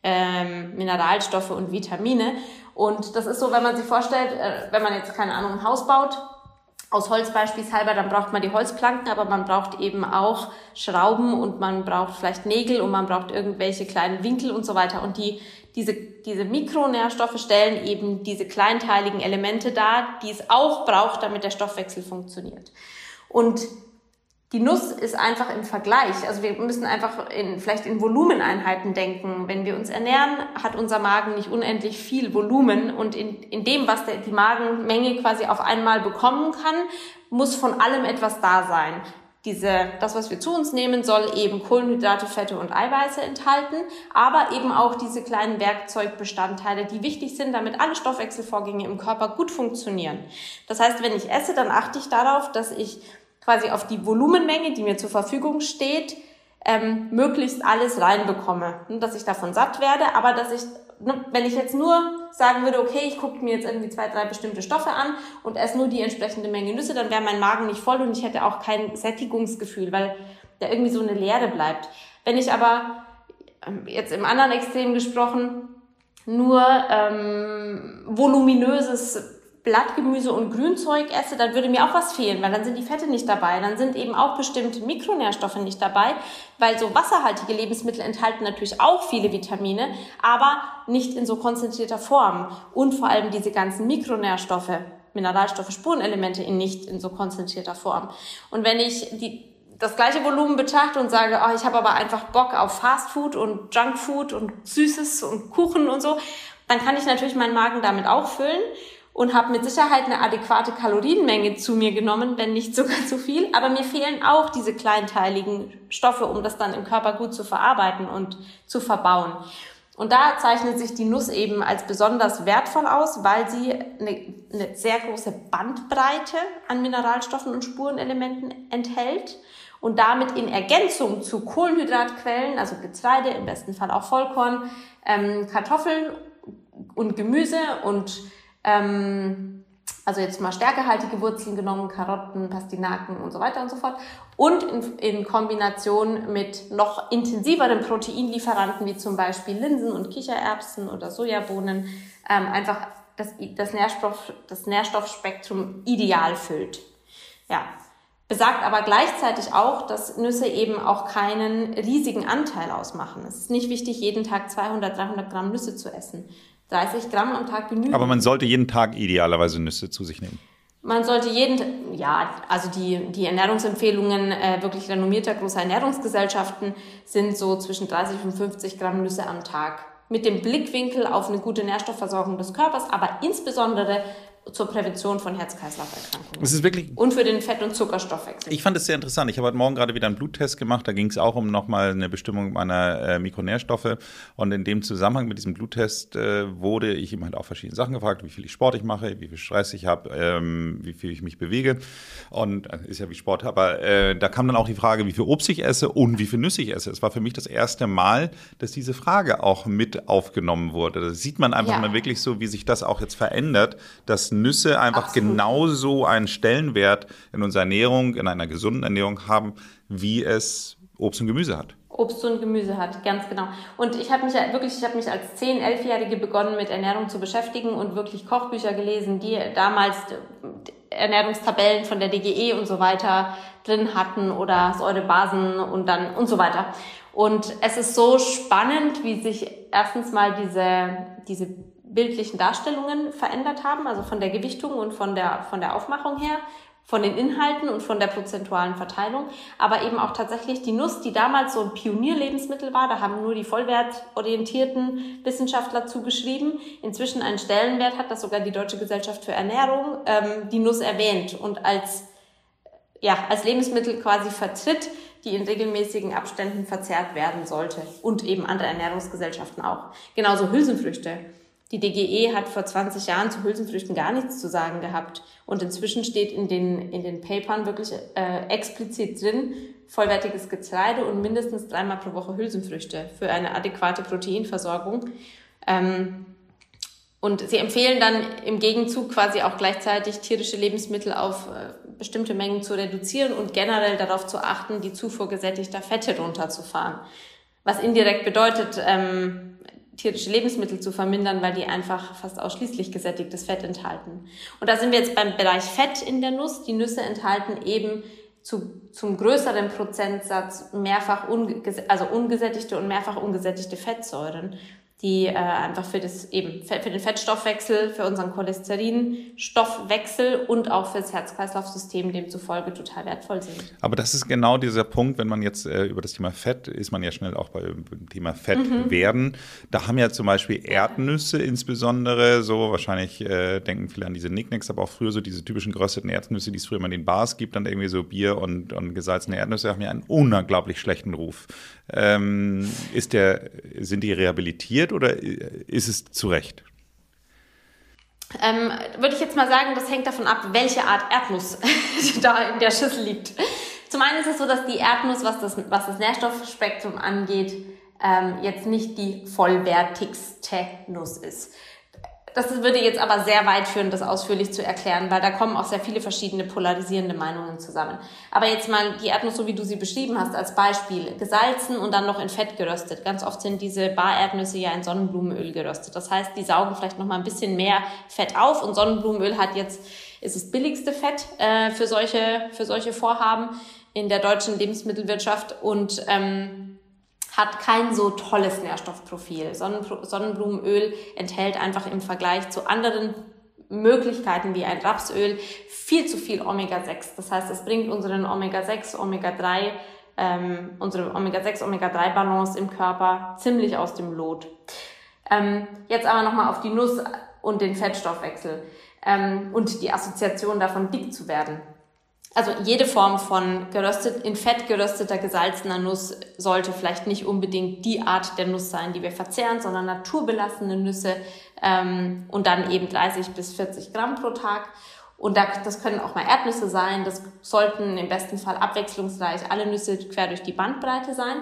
ähm, Mineralstoffe und Vitamine. Und das ist so, wenn man sich vorstellt, äh, wenn man jetzt keine Ahnung ein Haus baut, aus Holz beispielshalber, dann braucht man die Holzplanken, aber man braucht eben auch Schrauben und man braucht vielleicht Nägel und man braucht irgendwelche kleinen Winkel und so weiter. Und die, diese, diese Mikronährstoffe stellen eben diese kleinteiligen Elemente dar, die es auch braucht, damit der Stoffwechsel funktioniert. Und die Nuss ist einfach im Vergleich. Also wir müssen einfach in, vielleicht in Volumeneinheiten denken. Wenn wir uns ernähren, hat unser Magen nicht unendlich viel Volumen und in, in dem, was der, die Magenmenge quasi auf einmal bekommen kann, muss von allem etwas da sein. Diese, das, was wir zu uns nehmen, soll eben Kohlenhydrate, Fette und Eiweiße enthalten, aber eben auch diese kleinen Werkzeugbestandteile, die wichtig sind, damit alle Stoffwechselvorgänge im Körper gut funktionieren. Das heißt, wenn ich esse, dann achte ich darauf, dass ich quasi auf die Volumenmenge, die mir zur Verfügung steht, ähm, möglichst alles reinbekomme. Und dass ich davon satt werde, aber dass ich, ne, wenn ich jetzt nur sagen würde, okay, ich gucke mir jetzt irgendwie zwei, drei bestimmte Stoffe an und esse nur die entsprechende Menge Nüsse, dann wäre mein Magen nicht voll und ich hätte auch kein Sättigungsgefühl, weil da irgendwie so eine Leere bleibt. Wenn ich aber ähm, jetzt im anderen Extrem gesprochen nur ähm, voluminöses Blattgemüse und Grünzeug esse, dann würde mir auch was fehlen, weil dann sind die Fette nicht dabei. Dann sind eben auch bestimmte Mikronährstoffe nicht dabei, weil so wasserhaltige Lebensmittel enthalten natürlich auch viele Vitamine, aber nicht in so konzentrierter Form. Und vor allem diese ganzen Mikronährstoffe Mineralstoffe, Spurenelemente in nicht in so konzentrierter Form. Und wenn ich die, das gleiche Volumen betrachte und sage, oh, ich habe aber einfach Bock auf Fastfood und Junkfood und Süßes und Kuchen und so, dann kann ich natürlich meinen Magen damit auch füllen und habe mit Sicherheit eine adäquate Kalorienmenge zu mir genommen, wenn nicht sogar zu viel. Aber mir fehlen auch diese kleinteiligen Stoffe, um das dann im Körper gut zu verarbeiten und zu verbauen. Und da zeichnet sich die Nuss eben als besonders wertvoll aus, weil sie eine, eine sehr große Bandbreite an Mineralstoffen und Spurenelementen enthält und damit in Ergänzung zu Kohlenhydratquellen, also Getreide, im besten Fall auch Vollkorn, ähm, Kartoffeln und Gemüse und ähm, also jetzt mal stärkehaltige Wurzeln genommen, Karotten, Pastinaken und so weiter und so fort. Und in, in Kombination mit noch intensiveren Proteinlieferanten, wie zum Beispiel Linsen und Kichererbsen oder Sojabohnen, ähm, einfach das, das, Nährstoff, das Nährstoffspektrum ideal füllt. Ja. Besagt aber gleichzeitig auch, dass Nüsse eben auch keinen riesigen Anteil ausmachen. Es ist nicht wichtig, jeden Tag 200, 300 Gramm Nüsse zu essen. 30 Gramm am Tag genügen. Aber man sollte jeden Tag idealerweise Nüsse zu sich nehmen. Man sollte jeden, ja, also die, die Ernährungsempfehlungen äh, wirklich renommierter großer Ernährungsgesellschaften sind so zwischen 30 und 50 Gramm Nüsse am Tag. Mit dem Blickwinkel auf eine gute Nährstoffversorgung des Körpers, aber insbesondere zur Prävention von Herz-Kreislauf-Erkrankungen. Es ist wirklich und für den Fett- und Zuckerstoffwechsel. Ich fand es sehr interessant. Ich habe heute Morgen gerade wieder einen Bluttest gemacht. Da ging es auch um nochmal eine Bestimmung meiner äh, Mikronährstoffe. Und in dem Zusammenhang mit diesem Bluttest äh, wurde ich ihm halt auch verschiedene Sachen gefragt, wie viel ich Sport ich mache, wie viel Stress ich habe, ähm, wie viel ich mich bewege. Und äh, ist ja wie Sport, aber äh, da kam dann auch die Frage, wie viel Obst ich esse und wie viel Nüsse ich esse. Es war für mich das erste Mal, dass diese Frage auch mit aufgenommen wurde. Da sieht man einfach ja. mal wirklich so, wie sich das auch jetzt verändert, dass Nüsse einfach Absolut. genauso einen Stellenwert in unserer Ernährung, in einer gesunden Ernährung haben, wie es Obst und Gemüse hat. Obst und Gemüse hat, ganz genau. Und ich habe mich wirklich, ich habe mich als 10-, 11-Jährige begonnen mit Ernährung zu beschäftigen und wirklich Kochbücher gelesen, die damals Ernährungstabellen von der DGE und so weiter drin hatten oder Säurebasen und dann und so weiter. Und es ist so spannend, wie sich erstens mal diese, diese bildlichen Darstellungen verändert haben, also von der Gewichtung und von der, von der Aufmachung her, von den Inhalten und von der prozentualen Verteilung, aber eben auch tatsächlich die Nuss, die damals so ein Pionierlebensmittel war, da haben nur die vollwertorientierten Wissenschaftler zugeschrieben, inzwischen einen Stellenwert hat, dass sogar die Deutsche Gesellschaft für Ernährung ähm, die Nuss erwähnt und als, ja, als Lebensmittel quasi vertritt, die in regelmäßigen Abständen verzehrt werden sollte und eben andere Ernährungsgesellschaften auch. Genauso Hülsenfrüchte. Die DGE hat vor 20 Jahren zu Hülsenfrüchten gar nichts zu sagen gehabt. Und inzwischen steht in den, in den Papern wirklich äh, explizit drin, vollwertiges Getreide und mindestens dreimal pro Woche Hülsenfrüchte für eine adäquate Proteinversorgung. Ähm, und sie empfehlen dann im Gegenzug quasi auch gleichzeitig tierische Lebensmittel auf äh, bestimmte Mengen zu reduzieren und generell darauf zu achten, die Zufuhr gesättigter Fette runterzufahren. Was indirekt bedeutet, ähm, tierische Lebensmittel zu vermindern, weil die einfach fast ausschließlich gesättigtes Fett enthalten. Und da sind wir jetzt beim Bereich Fett in der Nuss. Die Nüsse enthalten eben zu, zum größeren Prozentsatz mehrfach unges also ungesättigte und mehrfach ungesättigte Fettsäuren die äh, einfach für das eben für den Fettstoffwechsel, für unseren Cholesterinstoffwechsel und auch fürs Herz-Kreislauf-System demzufolge total wertvoll sind. Aber das ist genau dieser Punkt, wenn man jetzt äh, über das Thema Fett ist man ja schnell auch beim Thema Fett mhm. werden. Da haben ja zum Beispiel Erdnüsse insbesondere so wahrscheinlich äh, denken viele an diese Nicknacks, aber auch früher so diese typischen gerösteten Erdnüsse, die es früher immer in den Bars gibt, dann irgendwie so Bier und, und gesalzene Erdnüsse haben ja einen unglaublich schlechten Ruf. Ähm, ist der, sind die rehabilitiert oder ist es zu Recht? Ähm, würde ich jetzt mal sagen, das hängt davon ab, welche Art Erdnuss [LAUGHS] da in der Schüssel liegt. Zum einen ist es so, dass die Erdnuss, was das, was das Nährstoffspektrum angeht, ähm, jetzt nicht die vollwertigste Nuss ist. Das würde jetzt aber sehr weit führen, das ausführlich zu erklären, weil da kommen auch sehr viele verschiedene polarisierende Meinungen zusammen. Aber jetzt mal die Erdnuss, so wie du sie beschrieben hast, als Beispiel. Gesalzen und dann noch in Fett geröstet. Ganz oft sind diese Bar-Erdnüsse ja in Sonnenblumenöl geröstet. Das heißt, die saugen vielleicht noch mal ein bisschen mehr Fett auf und Sonnenblumenöl hat jetzt, ist das billigste Fett äh, für, solche, für solche Vorhaben in der deutschen Lebensmittelwirtschaft und ähm, hat kein so tolles Nährstoffprofil. Sonnenblumenöl enthält einfach im Vergleich zu anderen Möglichkeiten wie ein Rapsöl viel zu viel Omega-6. Das heißt, es bringt unseren Omega-6, Omega-3, ähm, unsere Omega-6, Omega-3-Balance im Körper ziemlich aus dem Lot. Ähm, jetzt aber nochmal auf die Nuss und den Fettstoffwechsel ähm, und die Assoziation davon, dick zu werden. Also jede Form von geröstet, in Fett gerösteter, gesalzener Nuss sollte vielleicht nicht unbedingt die Art der Nuss sein, die wir verzehren, sondern naturbelassene Nüsse ähm, und dann eben 30 bis 40 Gramm pro Tag. Und das können auch mal Erdnüsse sein. Das sollten im besten Fall abwechslungsreich alle Nüsse quer durch die Bandbreite sein.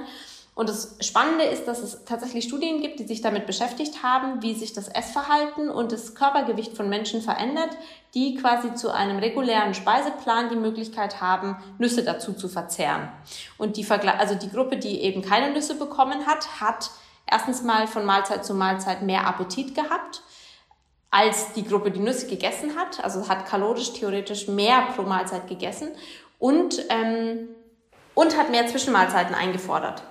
Und das Spannende ist, dass es tatsächlich Studien gibt, die sich damit beschäftigt haben, wie sich das Essverhalten und das Körpergewicht von Menschen verändert, die quasi zu einem regulären Speiseplan die Möglichkeit haben, Nüsse dazu zu verzehren. Und die, Vergle also die Gruppe, die eben keine Nüsse bekommen hat, hat erstens mal von Mahlzeit zu Mahlzeit mehr Appetit gehabt als die Gruppe, die Nüsse gegessen hat. Also hat kalorisch theoretisch mehr pro Mahlzeit gegessen und, ähm, und hat mehr Zwischenmahlzeiten eingefordert.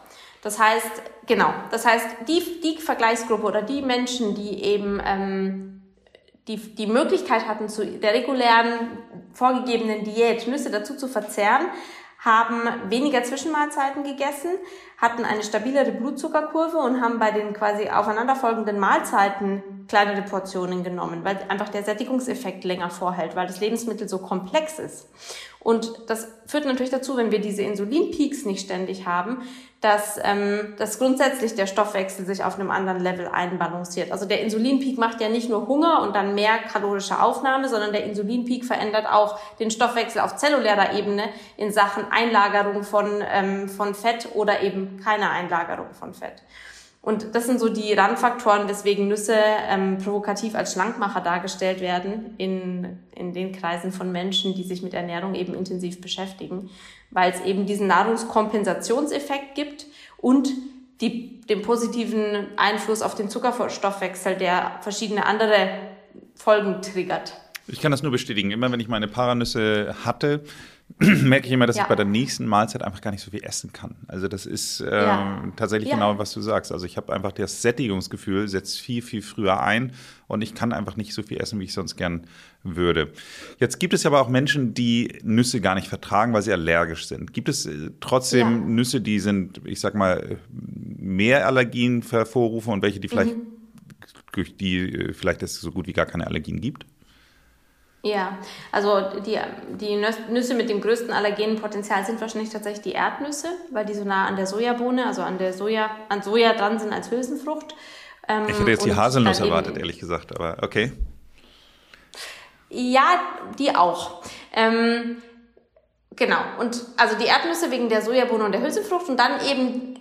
Das heißt, genau, das heißt, die, die Vergleichsgruppe oder die Menschen, die eben ähm, die, die Möglichkeit hatten, zu der regulären vorgegebenen Diät Nüsse dazu zu verzehren, haben weniger Zwischenmahlzeiten gegessen, hatten eine stabilere Blutzuckerkurve und haben bei den quasi aufeinanderfolgenden Mahlzeiten kleinere Portionen genommen, weil einfach der Sättigungseffekt länger vorhält, weil das Lebensmittel so komplex ist. Und das führt natürlich dazu, wenn wir diese Insulinpeaks nicht ständig haben, dass, ähm, dass grundsätzlich der Stoffwechsel sich auf einem anderen Level einbalanciert. Also der Insulinpeak macht ja nicht nur Hunger und dann mehr kalorische Aufnahme, sondern der Insulinpeak verändert auch den Stoffwechsel auf zellulärer Ebene in Sachen Einlagerung von, ähm, von Fett oder eben keine Einlagerung von Fett. Und das sind so die Randfaktoren, weswegen Nüsse ähm, provokativ als Schlankmacher dargestellt werden in, in den Kreisen von Menschen, die sich mit Ernährung eben intensiv beschäftigen, weil es eben diesen Nahrungskompensationseffekt gibt und die, den positiven Einfluss auf den Zuckerstoffwechsel, der verschiedene andere Folgen triggert. Ich kann das nur bestätigen. Immer wenn ich meine Paranüsse hatte, [CLEARS THROAT] merke ich immer, dass ja. ich bei der nächsten Mahlzeit einfach gar nicht so viel essen kann. Also das ist ähm, ja. tatsächlich ja. genau, was du sagst. Also ich habe einfach das Sättigungsgefühl setzt viel, viel früher ein und ich kann einfach nicht so viel essen, wie ich sonst gern würde. Jetzt gibt es aber auch Menschen, die Nüsse gar nicht vertragen, weil sie allergisch sind. Gibt es äh, trotzdem Nüsse, die sind, ich sag mal, mehr Allergien hervorrufen und welche, die vielleicht mhm. durch die äh, vielleicht es so gut wie gar keine Allergien gibt? Ja, also die, die Nüsse mit dem größten Allergenenpotenzial sind wahrscheinlich tatsächlich die Erdnüsse, weil die so nah an der Sojabohne, also an der Soja, an Soja dran sind als Hülsenfrucht. Ähm, ich hätte jetzt die Haselnuss erwartet, ehrlich gesagt, aber okay. Ja, die auch. Ähm, genau. Und also die Erdnüsse wegen der Sojabohne und der Hülsenfrucht und dann eben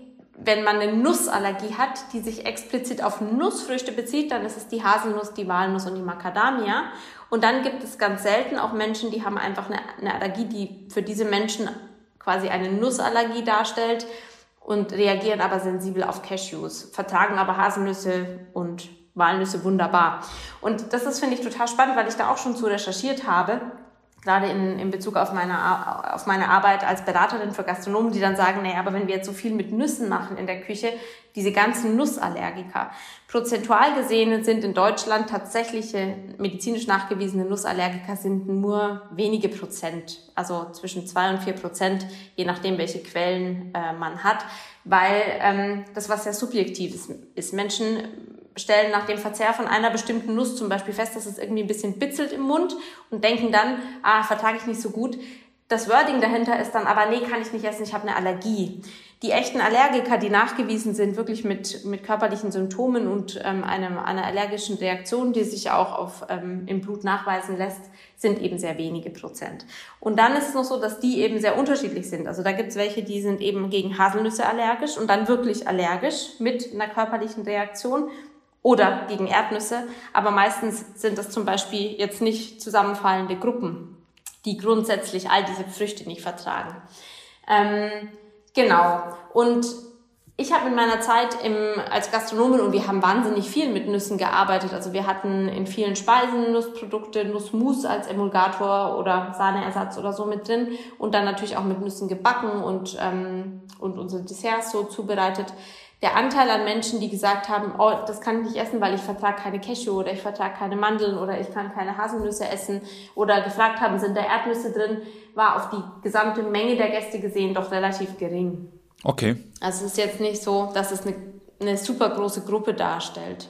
wenn man eine Nussallergie hat, die sich explizit auf Nussfrüchte bezieht, dann ist es die Haselnuss, die Walnuss und die Macadamia. Und dann gibt es ganz selten auch Menschen, die haben einfach eine, eine Allergie, die für diese Menschen quasi eine Nussallergie darstellt und reagieren aber sensibel auf Cashews, vertragen aber Haselnüsse und Walnüsse wunderbar. Und das ist, finde ich, total spannend, weil ich da auch schon zu recherchiert habe gerade in, in Bezug auf meine, auf meine Arbeit als Beraterin für Gastronomen, die dann sagen, naja, aber wenn wir jetzt so viel mit Nüssen machen in der Küche, diese ganzen Nussallergiker. Prozentual gesehen sind in Deutschland tatsächliche medizinisch nachgewiesene Nussallergiker sind nur wenige Prozent, also zwischen zwei und vier Prozent, je nachdem, welche Quellen äh, man hat, weil ähm, das was sehr subjektiv ist. ist. Menschen stellen nach dem Verzehr von einer bestimmten Nuss zum Beispiel fest, dass es irgendwie ein bisschen bitzelt im Mund und denken dann, ah, vertrage ich nicht so gut. Das Wording dahinter ist dann aber, nee, kann ich nicht essen, ich habe eine Allergie. Die echten Allergiker, die nachgewiesen sind, wirklich mit, mit körperlichen Symptomen und ähm, einem, einer allergischen Reaktion, die sich auch auf, ähm, im Blut nachweisen lässt, sind eben sehr wenige Prozent. Und dann ist es noch so, dass die eben sehr unterschiedlich sind. Also da gibt es welche, die sind eben gegen Haselnüsse allergisch und dann wirklich allergisch mit einer körperlichen Reaktion oder gegen Erdnüsse. Aber meistens sind das zum Beispiel jetzt nicht zusammenfallende Gruppen, die grundsätzlich all diese Früchte nicht vertragen. Ähm, genau. Und ich habe in meiner Zeit im, als Gastronomin und wir haben wahnsinnig viel mit Nüssen gearbeitet. Also wir hatten in vielen Speisen Nussprodukte, Nussmus als Emulgator oder Sahneersatz oder so mit drin und dann natürlich auch mit Nüssen gebacken und, ähm, und unsere Desserts so zubereitet der Anteil an Menschen, die gesagt haben, oh, das kann ich nicht essen, weil ich vertrage keine Cashew oder ich vertrage keine Mandeln oder ich kann keine Haselnüsse essen oder gefragt haben, sind da Erdnüsse drin, war auf die gesamte Menge der Gäste gesehen doch relativ gering. Okay. Also es ist jetzt nicht so, dass es eine, eine super große Gruppe darstellt.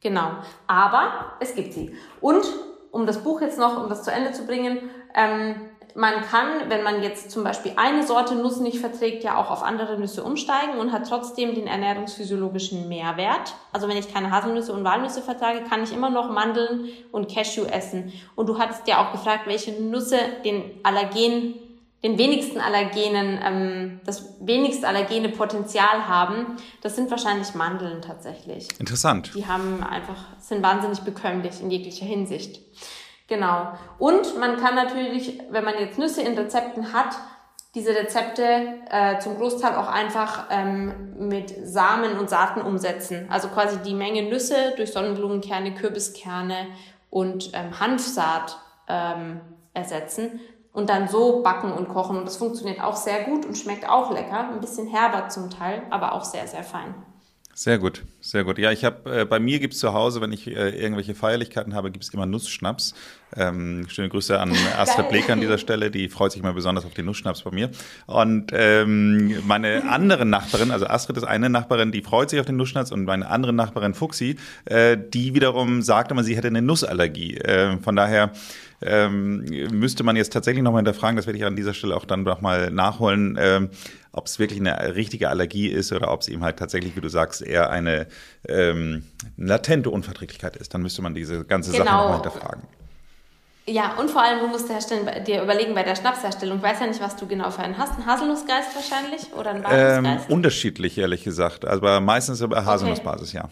Genau. Aber es gibt sie. Und um das Buch jetzt noch, um das zu Ende zu bringen, ähm, man kann, wenn man jetzt zum Beispiel eine Sorte Nuss nicht verträgt, ja auch auf andere Nüsse umsteigen und hat trotzdem den ernährungsphysiologischen Mehrwert. Also wenn ich keine Haselnüsse und Walnüsse vertrage, kann ich immer noch Mandeln und Cashew essen. Und du hattest ja auch gefragt, welche Nüsse den Allergen, den wenigsten Allergenen, ähm, das wenigst allergene Potenzial haben. Das sind wahrscheinlich Mandeln tatsächlich. Interessant. Die haben einfach, sind wahnsinnig bekömmlich in jeglicher Hinsicht. Genau. Und man kann natürlich, wenn man jetzt Nüsse in Rezepten hat, diese Rezepte äh, zum Großteil auch einfach ähm, mit Samen und Saaten umsetzen. Also quasi die Menge Nüsse durch Sonnenblumenkerne, Kürbiskerne und ähm, Hanfsaat ähm, ersetzen und dann so backen und kochen. Und das funktioniert auch sehr gut und schmeckt auch lecker. Ein bisschen herber zum Teil, aber auch sehr, sehr fein. Sehr gut, sehr gut. Ja, ich habe äh, bei mir gibt's zu Hause, wenn ich äh, irgendwelche Feierlichkeiten habe, gibt's immer Nussschnaps. Ähm, schöne Grüße an [LAUGHS] Astrid Bleker an dieser Stelle, die freut sich immer besonders auf den Nussschnaps bei mir. Und ähm, meine andere Nachbarin, also Astrid ist eine Nachbarin, die freut sich auf den Nussschnaps und meine andere Nachbarin Fuxi, äh, die wiederum sagt immer, sie hätte eine Nussallergie. Äh, von daher ähm, müsste man jetzt tatsächlich nochmal hinterfragen, das werde ich an dieser Stelle auch dann nochmal nachholen, ähm, ob es wirklich eine richtige Allergie ist oder ob es eben halt tatsächlich, wie du sagst, eher eine ähm, latente Unverträglichkeit ist. Dann müsste man diese ganze genau. Sache nochmal hinterfragen. Ja, und vor allem, du musst dir überlegen bei der Schnapsherstellung. Ich weiß ja nicht, was du genau für einen hast. Ein Haselnussgeist wahrscheinlich oder ein Walnussgeist? Ähm, unterschiedlich, ehrlich gesagt. Also meistens über Haselnussbasis, okay. ja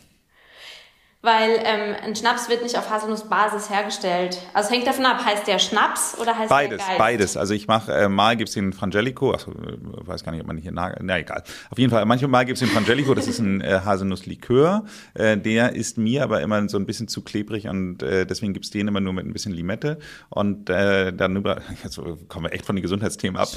weil ähm, ein Schnaps wird nicht auf Haselnussbasis hergestellt. Also hängt davon ab, heißt der Schnaps oder heißt beides, der Geist? Beides, Also ich mache, äh, mal gibt's den Frangelico, ach, äh, weiß gar nicht, ob man hier, na, na egal. Auf jeden Fall, manchmal gibt's den Frangelico, das ist ein äh, Haselnusslikör. Äh, der ist mir aber immer so ein bisschen zu klebrig und äh, deswegen gibt's den immer nur mit ein bisschen Limette. Und äh, dann über, jetzt [LAUGHS] kommen wir echt von den Gesundheitsthemen ab.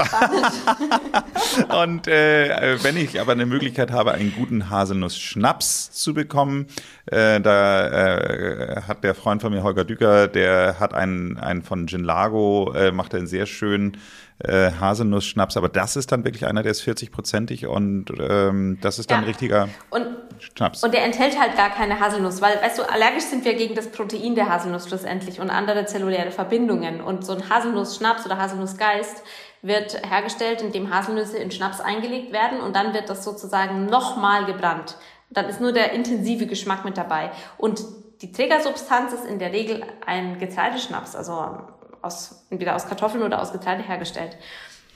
[LAUGHS] und äh, wenn ich aber eine Möglichkeit habe, einen guten Haselnuss-Schnaps zu bekommen, äh, da äh, hat der Freund von mir, Holger Düker, der hat einen, einen von Gin Lago, äh, macht einen sehr schönen äh, Haselnuss-Schnaps, aber das ist dann wirklich einer, der ist 40-prozentig und ähm, das ist dann ja. richtiger und, Schnaps. Und der enthält halt gar keine Haselnuss, weil, weißt du, allergisch sind wir gegen das Protein der Haselnuss schlussendlich und andere zelluläre Verbindungen. Und so ein Haselnuss-Schnaps oder Haselnussgeist wird hergestellt, indem Haselnüsse in Schnaps eingelegt werden und dann wird das sozusagen nochmal gebrannt. Dann ist nur der intensive Geschmack mit dabei. Und die Trägersubstanz ist in der Regel ein Getreideschnaps, also aus, entweder aus Kartoffeln oder aus Getreide hergestellt.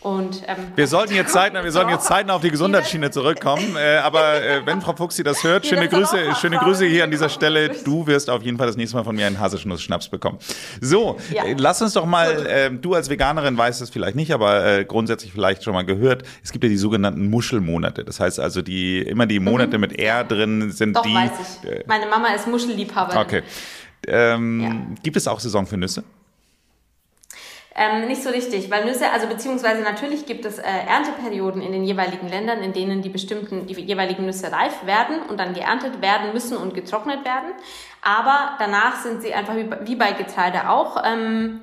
Und, ähm, wir sollten jetzt [LAUGHS] zeitnah, wir sollten jetzt zeitnah auf die Gesundheitsschiene zurückkommen. Äh, aber äh, wenn Frau Fuchsi das hört, schöne Grüße, schöne Grüße hier an dieser Stelle. Du wirst auf jeden Fall das nächste Mal von mir einen Haselnuss-Schnaps bekommen. So, ja. äh, lass uns doch mal, äh, du als Veganerin weißt es vielleicht nicht, aber äh, grundsätzlich vielleicht schon mal gehört. Es gibt ja die sogenannten Muschelmonate. Das heißt also, die immer die Monate mhm. mit R drin sind doch, die. Weiß ich. Äh, Meine Mama ist Muschelliebhaberin. Okay. Ähm, ja. Gibt es auch Saison für Nüsse? Ähm, nicht so richtig, weil Nüsse, also beziehungsweise natürlich gibt es äh, Ernteperioden in den jeweiligen Ländern, in denen die bestimmten, die jeweiligen Nüsse reif werden und dann geerntet werden müssen und getrocknet werden. Aber danach sind sie einfach wie, wie bei Getreide auch ähm,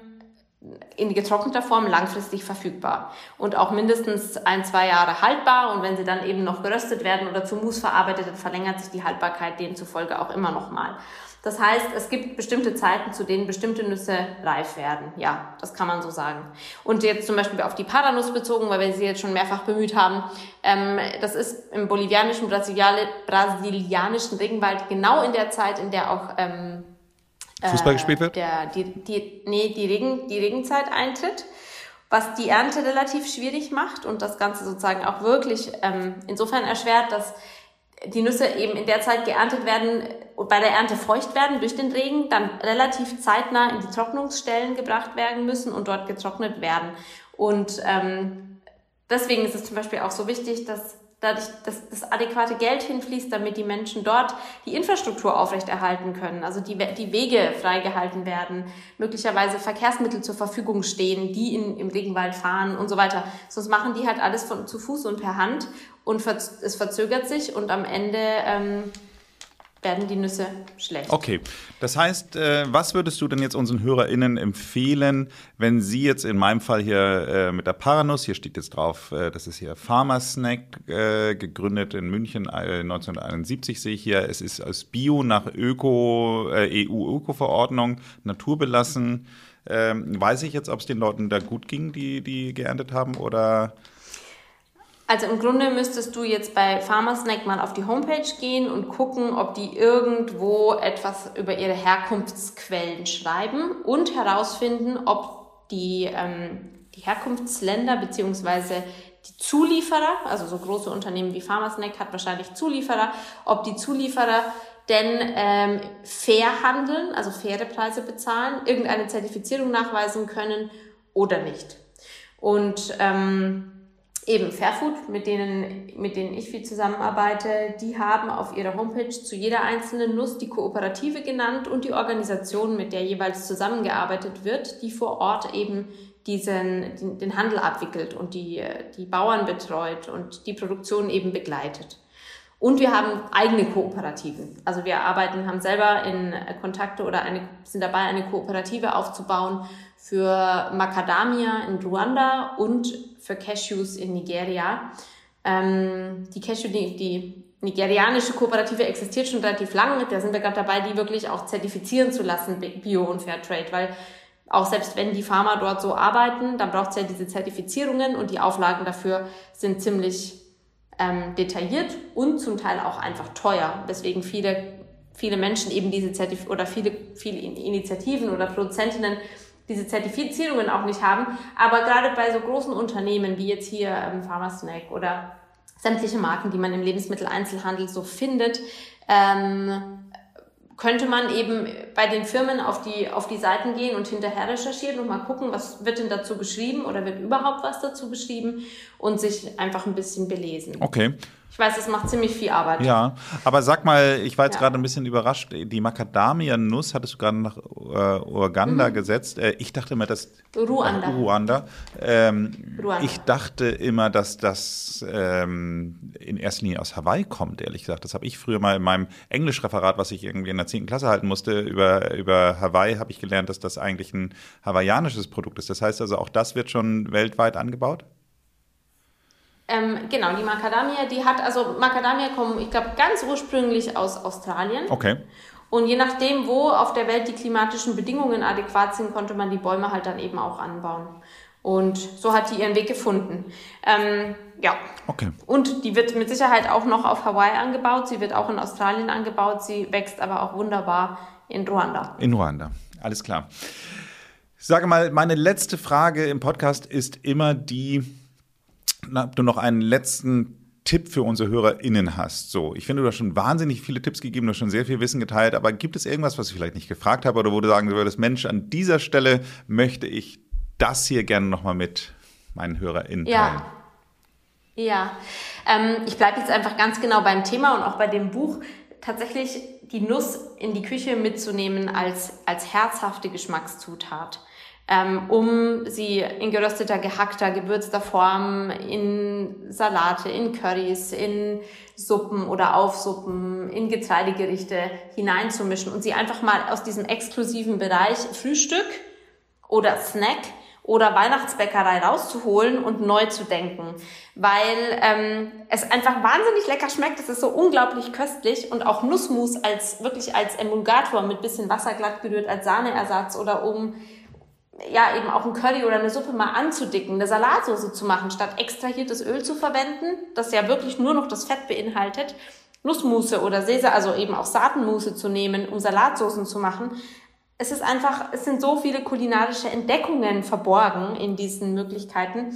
in getrockneter Form langfristig verfügbar und auch mindestens ein, zwei Jahre haltbar. Und wenn sie dann eben noch geröstet werden oder zu Mousse verarbeitet, dann verlängert sich die Haltbarkeit demzufolge auch immer noch mal. Das heißt, es gibt bestimmte Zeiten, zu denen bestimmte Nüsse reif werden. Ja, das kann man so sagen. Und jetzt zum Beispiel auf die Paranuss bezogen, weil wir sie jetzt schon mehrfach bemüht haben. Ähm, das ist im bolivianischen, brasilianischen Regenwald genau in der Zeit, in der auch ähm, Fußball äh, gespielt wird? Der, die, die, nee, die, Regen, die Regenzeit eintritt was die Ernte relativ schwierig macht und das Ganze sozusagen auch wirklich ähm, insofern erschwert, dass die Nüsse eben in der Zeit geerntet werden bei der Ernte feucht werden durch den Regen, dann relativ zeitnah in die Trocknungsstellen gebracht werden müssen und dort getrocknet werden. Und ähm, deswegen ist es zum Beispiel auch so wichtig, dass dadurch, dass das adäquate Geld hinfließt, damit die Menschen dort die Infrastruktur aufrechterhalten können, also die, die Wege freigehalten werden, möglicherweise Verkehrsmittel zur Verfügung stehen, die in, im Regenwald fahren und so weiter. Sonst machen die halt alles von, zu Fuß und per Hand und es verzögert sich und am Ende ähm, werden die Nüsse schlecht. Okay, das heißt, äh, was würdest du denn jetzt unseren HörerInnen empfehlen, wenn sie jetzt in meinem Fall hier äh, mit der Paranuss, hier steht jetzt drauf, äh, das ist hier Pharma Snack, äh, gegründet in München 1971 äh, sehe ich hier, es ist als Bio nach Öko, EU-Öko-Verordnung naturbelassen. Ähm, weiß ich jetzt, ob es den Leuten da gut ging, die, die geerntet haben oder also im Grunde müsstest du jetzt bei Pharmasnack mal auf die Homepage gehen und gucken, ob die irgendwo etwas über ihre Herkunftsquellen schreiben und herausfinden, ob die, ähm, die Herkunftsländer beziehungsweise die Zulieferer, also so große Unternehmen wie Pharmasnack hat wahrscheinlich Zulieferer, ob die Zulieferer denn ähm, fair handeln, also faire Preise bezahlen, irgendeine Zertifizierung nachweisen können oder nicht. Und ähm, Eben Fairfood, mit denen, mit denen ich viel zusammenarbeite, die haben auf ihrer Homepage zu jeder einzelnen Nuss die Kooperative genannt und die Organisation, mit der jeweils zusammengearbeitet wird, die vor Ort eben diesen, den, den Handel abwickelt und die, die Bauern betreut und die Produktion eben begleitet. Und wir haben eigene Kooperativen. Also wir arbeiten, haben selber in Kontakte oder eine, sind dabei, eine Kooperative aufzubauen für Macadamia in Ruanda und für Cashews in Nigeria. Ähm, die Cashew, die, die nigerianische Kooperative existiert schon relativ lange. Da sind wir gerade dabei, die wirklich auch zertifizieren zu lassen, Bio und Fairtrade, weil auch selbst wenn die Farmer dort so arbeiten, dann braucht es ja diese Zertifizierungen und die Auflagen dafür sind ziemlich ähm, detailliert und zum Teil auch einfach teuer, weswegen viele, viele Menschen eben diese Zertif oder viele, viele Initiativen oder Produzentinnen diese Zertifizierungen auch nicht haben. Aber gerade bei so großen Unternehmen wie jetzt hier ähm, Pharmasnack oder sämtliche Marken, die man im Lebensmitteleinzelhandel so findet, ähm, könnte man eben bei den Firmen auf die, auf die Seiten gehen und hinterher recherchieren und mal gucken, was wird denn dazu beschrieben oder wird überhaupt was dazu beschrieben und sich einfach ein bisschen belesen. Okay. Ich weiß, es macht ziemlich viel Arbeit. Ja, aber sag mal, ich war jetzt ja. gerade ein bisschen überrascht. Die Macadamia-Nuss hattest du gerade nach äh, Uganda mhm. gesetzt. Äh, ich dachte immer, dass. Ruanda. Äh, Ruanda. Ähm, Ruanda. Ich dachte immer, dass das ähm, in erster Linie aus Hawaii kommt, ehrlich gesagt. Das habe ich früher mal in meinem Englischreferat, was ich irgendwie in der 10. Klasse halten musste, über, über Hawaii, habe ich gelernt, dass das eigentlich ein hawaiianisches Produkt ist. Das heißt also, auch das wird schon weltweit angebaut? Ähm, genau, die Macadamia, die hat, also Macadamia kommen, ich glaube, ganz ursprünglich aus Australien. Okay. Und je nachdem, wo auf der Welt die klimatischen Bedingungen adäquat sind, konnte man die Bäume halt dann eben auch anbauen. Und so hat die ihren Weg gefunden. Ähm, ja. Okay. Und die wird mit Sicherheit auch noch auf Hawaii angebaut. Sie wird auch in Australien angebaut. Sie wächst aber auch wunderbar in Ruanda. In Ruanda. Alles klar. Ich sage mal, meine letzte Frage im Podcast ist immer die, du noch einen letzten Tipp für unsere HörerInnen hast. So, ich finde, du hast schon wahnsinnig viele Tipps gegeben, du hast schon sehr viel Wissen geteilt, aber gibt es irgendwas, was ich vielleicht nicht gefragt habe oder wo du sagen würdest, Mensch, an dieser Stelle möchte ich das hier gerne nochmal mit meinen HörerInnen teilen? Ja. Ja, ähm, ich bleibe jetzt einfach ganz genau beim Thema und auch bei dem Buch tatsächlich die Nuss in die Küche mitzunehmen als, als herzhafte Geschmackszutat ähm, um sie in gerösteter, gehackter, gewürzter Form in Salate, in Currys, in Suppen oder Aufsuppen, in Getreidegerichte hineinzumischen und sie einfach mal aus diesem exklusiven Bereich Frühstück oder Snack oder Weihnachtsbäckerei rauszuholen und neu zu denken, weil ähm, es einfach wahnsinnig lecker schmeckt. Es ist so unglaublich köstlich und auch Nussmus als wirklich als Emulgator mit bisschen Wasser glatt gerührt als Sahneersatz oder um ja, eben auch ein Curry oder eine Suppe mal anzudicken, eine Salatsauce zu machen, statt extrahiertes Öl zu verwenden, das ja wirklich nur noch das Fett beinhaltet, Nussmusse oder Sesam, also eben auch Saatenmusse zu nehmen, um Salatsoßen zu machen. Es ist einfach, es sind so viele kulinarische Entdeckungen verborgen in diesen Möglichkeiten,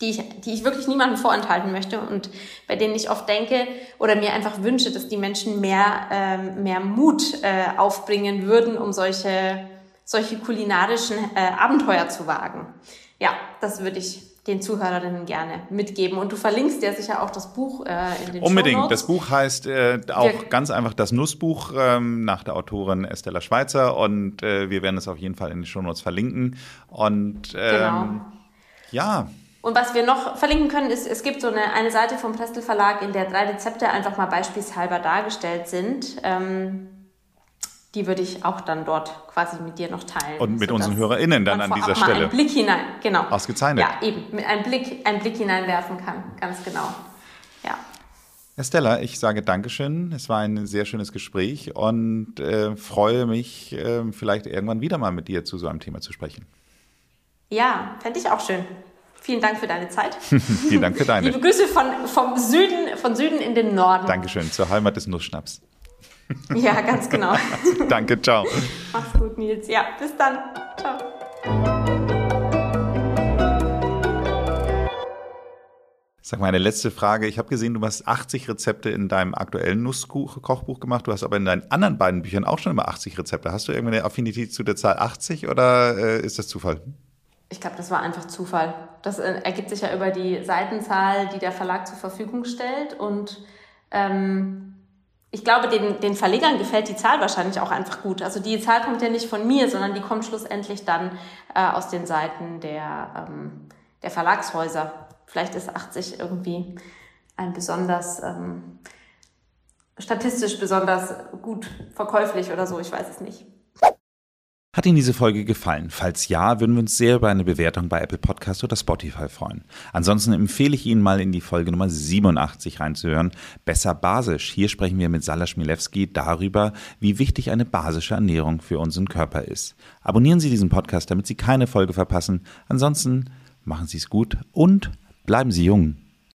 die ich, die ich wirklich niemandem vorenthalten möchte und bei denen ich oft denke oder mir einfach wünsche, dass die Menschen mehr, ähm, mehr Mut äh, aufbringen würden, um solche solche kulinarischen äh, Abenteuer zu wagen. Ja, das würde ich den Zuhörerinnen gerne mitgeben. Und du verlinkst ja sicher auch das Buch äh, in den Unbedingt. Shownotes. Das Buch heißt äh, auch ganz einfach das Nussbuch ähm, nach der Autorin Estella Schweizer und äh, wir werden es auf jeden Fall in den Shownotes verlinken. Und ähm, Genau. ja, Und was wir noch verlinken können, ist, es gibt so eine, eine Seite vom Prestel Verlag, in der drei Rezepte einfach mal beispielshalber dargestellt sind. Ähm, die würde ich auch dann dort quasi mit dir noch teilen. Und mit unseren HörerInnen dann an dieser Stelle. Einen Blick hinein, genau. Ausgezeichnet. Ja, eben, mit einem Blick, einen Blick hineinwerfen kann, ganz genau. Ja. Estella, ich sage Dankeschön. Es war ein sehr schönes Gespräch und äh, freue mich, äh, vielleicht irgendwann wieder mal mit dir zu so einem Thema zu sprechen. Ja, fände ich auch schön. Vielen Dank für deine Zeit. [LAUGHS] Vielen Dank für deine. Liebe Grüße von, vom Süden, von Süden in den Norden. Dankeschön, zur Heimat des Nussschnaps. [LAUGHS] Ja, ganz genau. [LAUGHS] Danke, ciao. Mach's gut, Nils. Ja, bis dann. Ciao. Sag mal, eine letzte Frage. Ich habe gesehen, du hast 80 Rezepte in deinem aktuellen Nusskochbuch gemacht. Du hast aber in deinen anderen beiden Büchern auch schon immer 80 Rezepte. Hast du irgendeine Affinität zu der Zahl 80 oder äh, ist das Zufall? Ich glaube, das war einfach Zufall. Das äh, ergibt sich ja über die Seitenzahl, die der Verlag zur Verfügung stellt. Und ähm, ich glaube, den, den Verlegern gefällt die Zahl wahrscheinlich auch einfach gut. Also die Zahl kommt ja nicht von mir, sondern die kommt schlussendlich dann äh, aus den Seiten der, ähm, der Verlagshäuser. Vielleicht ist 80 irgendwie ein besonders ähm, statistisch besonders gut verkäuflich oder so. Ich weiß es nicht. Hat Ihnen diese Folge gefallen? Falls ja, würden wir uns sehr über eine Bewertung bei Apple Podcast oder Spotify freuen. Ansonsten empfehle ich Ihnen mal in die Folge Nummer 87 reinzuhören. Besser basisch. Hier sprechen wir mit Sala Schmilewski darüber, wie wichtig eine basische Ernährung für unseren Körper ist. Abonnieren Sie diesen Podcast, damit Sie keine Folge verpassen. Ansonsten machen Sie es gut und bleiben Sie jung.